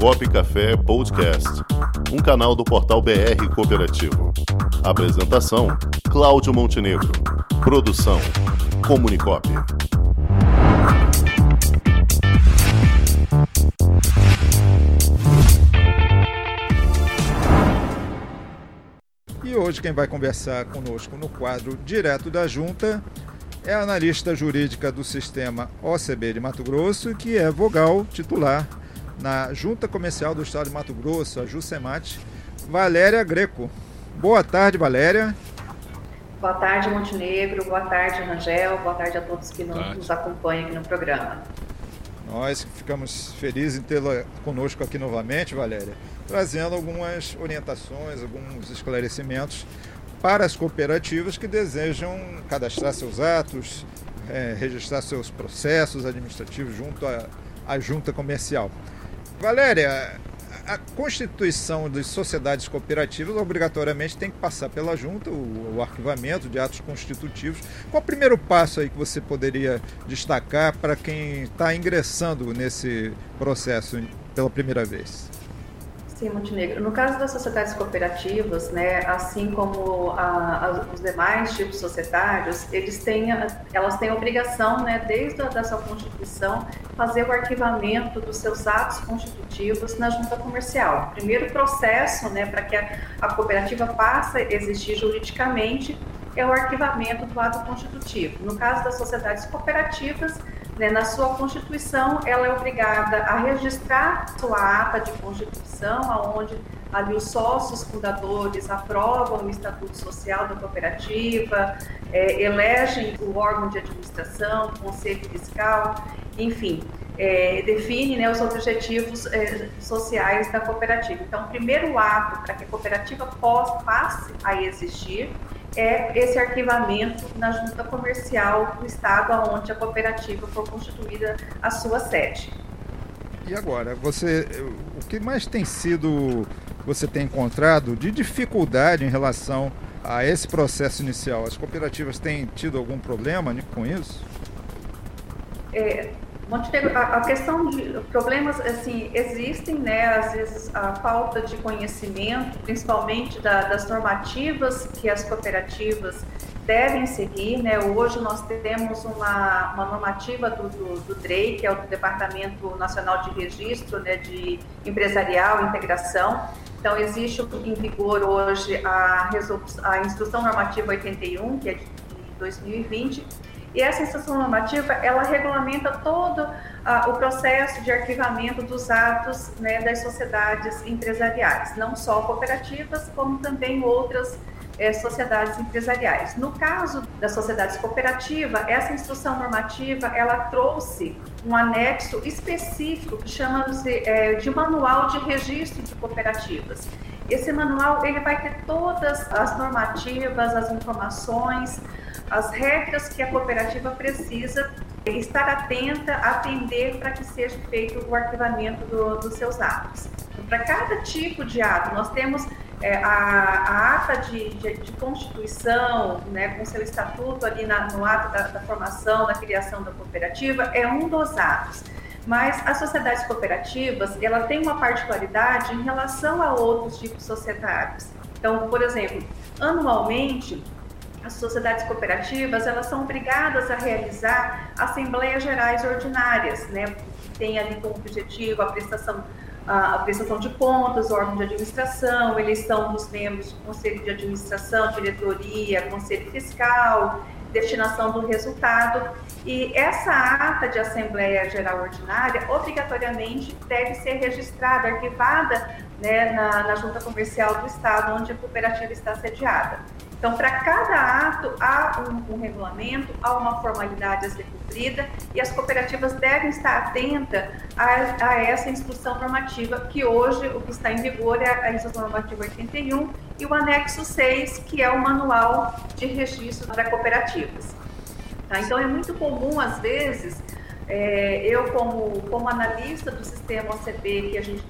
Comunicop Café Podcast, um canal do portal BR Cooperativo. Apresentação: Cláudio Montenegro. Produção: Comunicop. E hoje quem vai conversar conosco no quadro Direto da Junta é analista jurídica do sistema OCB de Mato Grosso, que é vogal titular na Junta Comercial do Estado de Mato Grosso, a JUSEMAT, Valéria Greco. Boa tarde, Valéria. Boa tarde, Montenegro. Boa tarde, Rangel. Boa tarde a todos que nos acompanham aqui no programa. Nós ficamos felizes em tê-la conosco aqui novamente, Valéria, trazendo algumas orientações, alguns esclarecimentos para as cooperativas que desejam cadastrar seus atos, é, registrar seus processos administrativos junto à, à junta comercial. Valéria, a constituição de sociedades cooperativas obrigatoriamente tem que passar pela junta, o, o, arquivamento de atos constitutivos. Qual o primeiro passo aí que você poderia destacar para quem está ingressando nesse processo pela primeira vez? Sim, Montenegro. No caso das sociedades cooperativas, né, assim como a, a, os demais tipos societários, eles têm, elas têm a obrigação, né, desde a sua constituição, fazer o arquivamento dos seus atos constitutivos na junta comercial. Primeiro processo, né, para que a, a cooperativa passe a existir juridicamente é o arquivamento do ato constitutivo. No caso das sociedades cooperativas, né, na sua constituição, ela é obrigada a registrar sua ata de constituição, aonde ali os sócios fundadores aprovam o estatuto social da cooperativa, é, elegem o órgão de administração, o conselho fiscal, enfim, é, define né, os objetivos é, sociais da cooperativa. Então, o primeiro ato para que a cooperativa possa, passe a existir é esse arquivamento na junta comercial do estado onde a cooperativa for constituída a sua sede. E agora, você, o que mais tem sido, você tem encontrado de dificuldade em relação a esse processo inicial? As cooperativas têm tido algum problema com isso? É, Montenegro, a, a questão de problemas, assim, existem, né, às vezes a falta de conhecimento, principalmente da, das normativas que as cooperativas devem seguir, né, hoje nós temos uma, uma normativa do, do, do DREI, que é o Departamento Nacional de Registro, né, de Empresarial Integração, então, existe em vigor hoje a, a Instrução Normativa 81, que é de 2020, e essa instrução normativa, ela regulamenta todo ah, o processo de arquivamento dos atos né, das sociedades empresariais, não só cooperativas, como também outras eh, sociedades empresariais. No caso das sociedades cooperativas, essa instrução normativa, ela trouxe um anexo específico que chama-se eh, de Manual de Registro de Cooperativas. Esse manual ele vai ter todas as normativas, as informações, as regras que a cooperativa precisa estar atenta, atender para que seja feito o arquivamento do, dos seus atos. Para cada tipo de ato, nós temos é, a, a, ata de, de, de, constituição, né, com seu estatuto ali na, no ato da, da formação, da criação da cooperativa, é um dos atos. Mas as sociedades cooperativas, ela tem uma particularidade em relação a outros tipos societários. Então, por exemplo, anualmente as sociedades cooperativas elas são obrigadas a realizar assembleias gerais ordinárias, né, que tem ali como objetivo a prestação a prestação de contas, órgão de administração, eleição dos membros do conselho de administração, diretoria, conselho fiscal, destinação do resultado. E essa ata de Assembleia Geral Ordinária, obrigatoriamente, deve ser registrada, arquivada né, na, na Junta Comercial do Estado, onde a cooperativa está sediada. Então, para cada ato, há um, um, regulamento, há uma formalidade a ser cumprida e as cooperativas devem estar atentas a, a, essa instrução normativa, que hoje o que está em vigor é a instrução normativa 81 e o anexo 6, que é o manual de registro para cooperativas. Tá? Então, é muito comum, às vezes, é, eu, como, como analista do sistema OCB, que a gente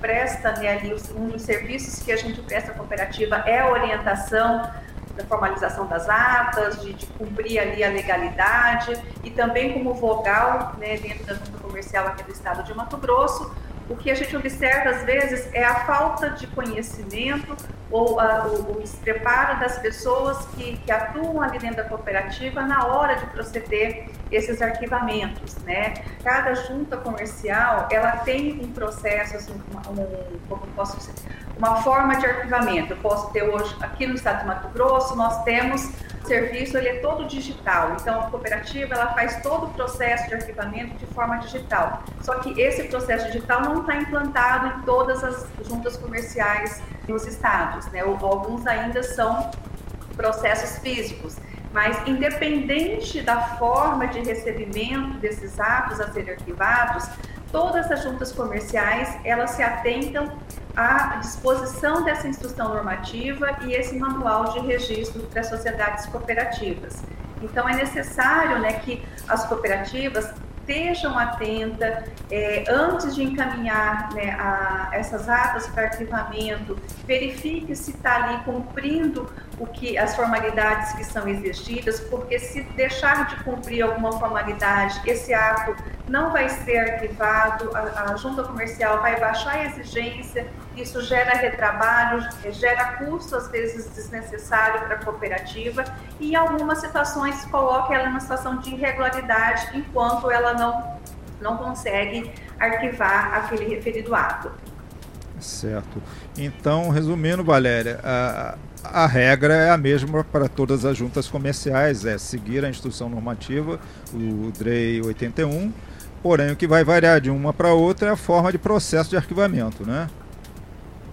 presta né, ali, um dos serviços que a gente presta à cooperativa é a orientação da formalização das atas, de, de, cumprir ali a legalidade e também como vogal né, dentro da junta comercial aqui do estado de Mato Grosso, o que a gente observa às vezes é a falta de conhecimento ou a, o, o despreparo das pessoas que, que, atuam ali dentro da cooperativa na hora de proceder esses arquivamentos, né? Cada junta comercial, ela tem um processo, assim, um, como posso dizer, uma forma de arquivamento. Eu posso ter hoje, aqui no estado de Mato Grosso, nós temos serviço, ele é todo digital. Então, a cooperativa, ela faz todo o processo de arquivamento de forma digital. Só que esse processo digital não está implantado em todas as juntas comerciais nos estados, né? Alguns ainda são processos físicos. Mas, independente da forma de recebimento desses atos a serem arquivados, todas as juntas comerciais, elas se atentam à disposição dessa instrução normativa e esse manual de registro para sociedades cooperativas. Então, é necessário né, que as cooperativas estejam atentas é, antes de encaminhar né, a, essas atas para arquivamento, verifique se está ali cumprindo o que as formalidades que são exigidas, porque se deixar de cumprir alguma formalidade, esse ato não vai ser arquivado, a, a junta comercial vai baixar a exigência, isso gera retrabalho, gera custo às vezes desnecessário para a cooperativa e em algumas situações coloca ela numa situação de irregularidade enquanto ela não, não consegue arquivar aquele referido ato. Certo. Então, resumindo, Valéria, a, a regra é a mesma para todas as juntas comerciais, é seguir a instrução normativa, o DREI 81, porém o que vai variar de uma para outra é a forma de processo de arquivamento, né?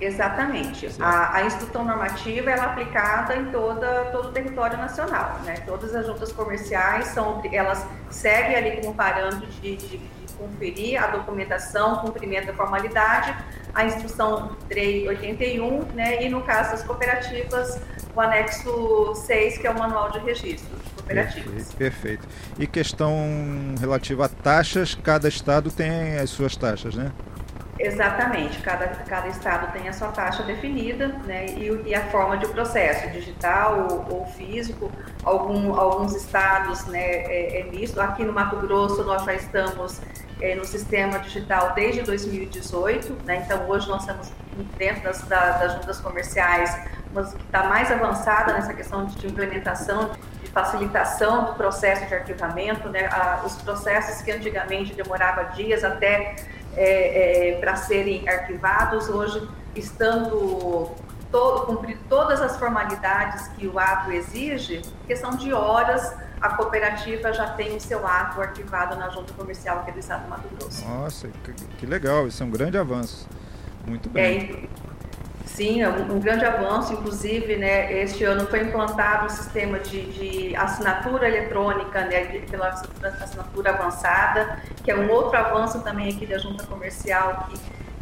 Exatamente. A, a, instrução normativa é aplicada em toda, todo o território nacional. Né? Todas as juntas comerciais são, elas seguem ali como parâmetro de, de, de conferir a documentação, cumprimento da formalidade, a instrução 381, né? e no caso das cooperativas, o anexo 6, que é o manual de registro de cooperativas. Perfeito, perfeito. E questão relativa a taxas, cada estado tem as suas taxas, né? Exatamente, cada, cada estado tem a sua taxa definida, né, e, e a forma de processo, digital ou, ou físico. Algum, alguns estados né, é, é, misto. Aqui no Mato Grosso nós já estamos é, no sistema digital desde 2018, né, então hoje nós estamos dentro das, das juntas comerciais, mas que está mais avançada nessa questão de implementação, de facilitação do processo de arquivamento, né, a, os processos que antigamente demorava dias até é, é, para serem arquivados, hoje estando todo, cumprir todas as formalidades que o ato exige, questão de horas, a cooperativa já tem o seu ato arquivado na junta comercial aqui do estado do Mato Grosso. Nossa, que, que legal, isso é um grande avanço. Muito bem. Sim, é um, um, grande avanço. Inclusive, né, este ano foi implantado um sistema de, de assinatura eletrônica, né, pela assinatura avançada, que é um outro avanço também aqui da junta comercial que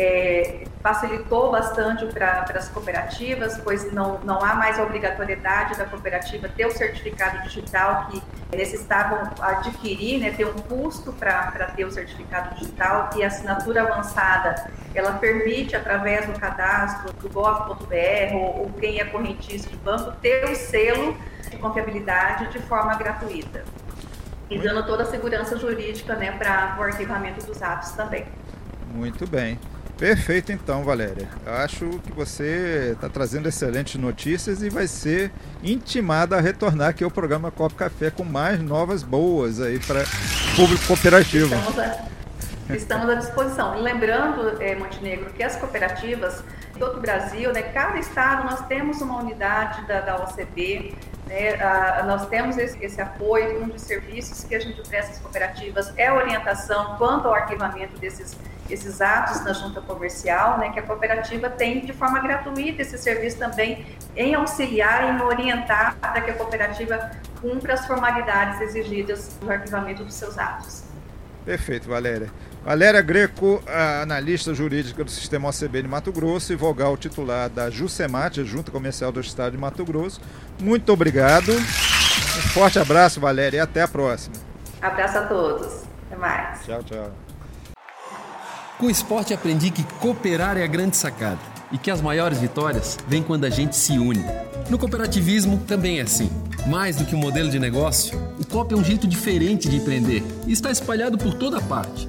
é, facilitou bastante para as cooperativas, pois não, não há mais a obrigatoriedade da cooperativa ter o certificado digital que necessitavam adquirir, né, ter um custo para ter o certificado digital e a assinatura avançada, ela permite, através do cadastro do gov.br ou, ou quem é correntista de banco, ter o selo de confiabilidade de forma gratuita e dando toda a segurança jurídica né, para o arquivamento dos atos também. Muito bem. Perfeito então, Valéria. Eu acho que você está trazendo excelentes notícias e vai ser intimada a retornar aqui ao programa Copo Café com mais novas boas aí para público cooperativo. Estamos à, estamos à disposição. lembrando, é, Montenegro, que as cooperativas todo o Brasil, né, cada estado nós temos uma unidade da, da OCB, né, nós temos esse, esse, apoio, um dos serviços que a gente presta às cooperativas é orientação quanto ao arquivamento desses esses atos na junta comercial, né, que a cooperativa tem de forma gratuita esse serviço também em auxiliar, em orientar para que a cooperativa cumpra as formalidades exigidas no arquivamento dos seus atos. Perfeito, Valéria. Valéria Greco, analista jurídica do Sistema OCB de Mato Grosso e vogal titular da JUSEMAT, Junta Comercial do Estado de Mato Grosso. Muito obrigado. Um forte abraço, Valéria, e até a próxima. Abraço a todos. Até mais. Tchau, tchau. Com o esporte aprendi que cooperar é a grande sacada e que as maiores vitórias vêm quando a gente se une. No cooperativismo também é assim. Mais do que um modelo de negócio, o COP é um jeito diferente de empreender e está espalhado por toda parte